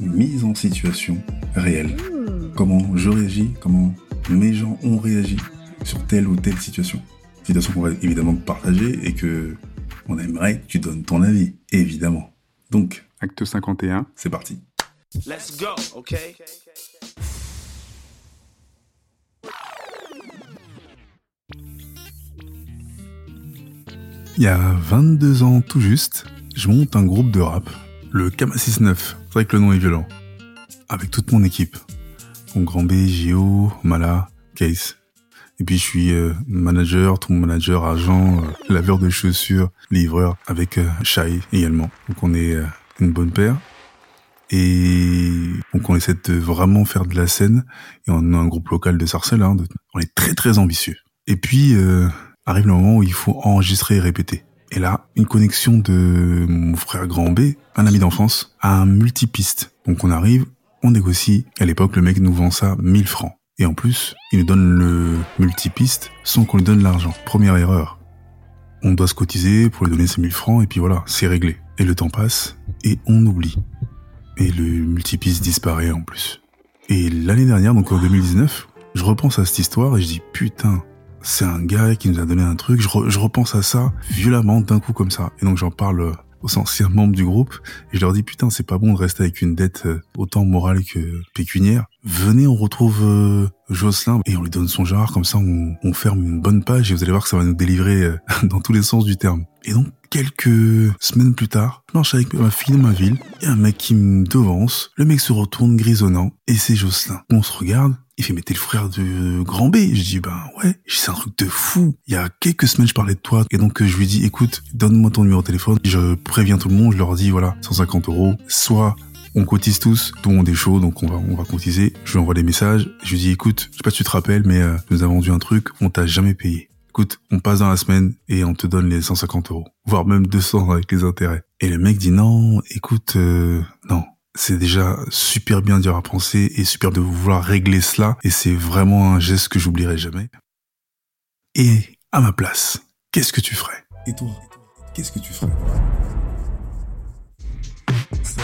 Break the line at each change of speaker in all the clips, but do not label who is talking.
Mise en situation réelle. Comment je réagis, comment mes gens ont réagi sur telle ou telle situation. Situation qu'on va évidemment partager et que on aimerait que tu donnes ton avis, évidemment. Donc,
Acte 51.
c'est parti.
Let's go, okay?
Il y a 22 ans tout juste, je monte un groupe de rap, le Kama 69, c'est vrai que le nom est violent, avec toute mon équipe. Mon grand B, Jo, Mala, Case. Et puis je suis euh, manager, ton manager, agent, euh, laveur de chaussures, livreur, avec euh, Shai également. Donc on est euh, une bonne paire. Et donc on essaie de vraiment faire de la scène. Et on a un groupe local de Sarcelles, hein, on est très très ambitieux. Et puis euh, arrive le moment où il faut enregistrer et répéter. Et là, une connexion de mon frère grand B, un ami d'enfance, à un multipiste. Donc on arrive, on négocie. À l'époque, le mec nous vend ça 1000 francs. Et en plus, il nous donne le multipiste sans qu'on lui donne l'argent. Première erreur. On doit se cotiser pour lui donner ces 1000 francs et puis voilà, c'est réglé. Et le temps passe et on oublie. Et le multipiste disparaît en plus. Et l'année dernière, donc en 2019, je repense à cette histoire et je dis putain, c'est un gars qui nous a donné un truc. Je, je repense à ça violemment d'un coup comme ça. Et donc j'en parle euh, aux anciens membres du groupe et je leur dis putain, c'est pas bon de rester avec une dette euh, autant morale que pécuniaire. Venez, on retrouve euh, Jocelyn et on lui donne son genre. Comme ça, on, on ferme une bonne page et vous allez voir que ça va nous délivrer euh, dans tous les sens du terme. Et donc quelques semaines plus tard, je marche avec ma fille dans ma ville. A un mec qui me devance. Le mec se retourne grisonnant et c'est Jocelyn. On se regarde. Il fait, mais t'es le frère de Grand B. Je dis, ben ouais. C'est un truc de fou. Il y a quelques semaines, je parlais de toi. Et donc, je lui dis, écoute, donne-moi ton numéro de téléphone. Je préviens tout le monde. Je leur dis, voilà, 150 euros. Soit on cotise tous, tout le monde est chaud, donc on va, on va cotiser. Je lui envoie des messages. Je lui dis, écoute, je sais pas si tu te rappelles, mais euh, nous as vendu un truc, on t'a jamais payé. Écoute, on passe dans la semaine et on te donne les 150 euros, voire même 200 avec les intérêts. Et le mec dit non, écoute, euh, non. C'est déjà super bien d'y avoir pensé et super de vouloir régler cela. Et c'est vraiment un geste que j'oublierai jamais. Et à ma place, qu'est-ce que tu ferais? Et toi, qu'est-ce que tu ferais? C'est.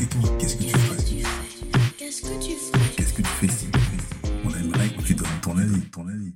Et toi, qu'est-ce que tu ferais?
Qu'est-ce que tu ferais?
Qu'est-ce que tu fais ton avis.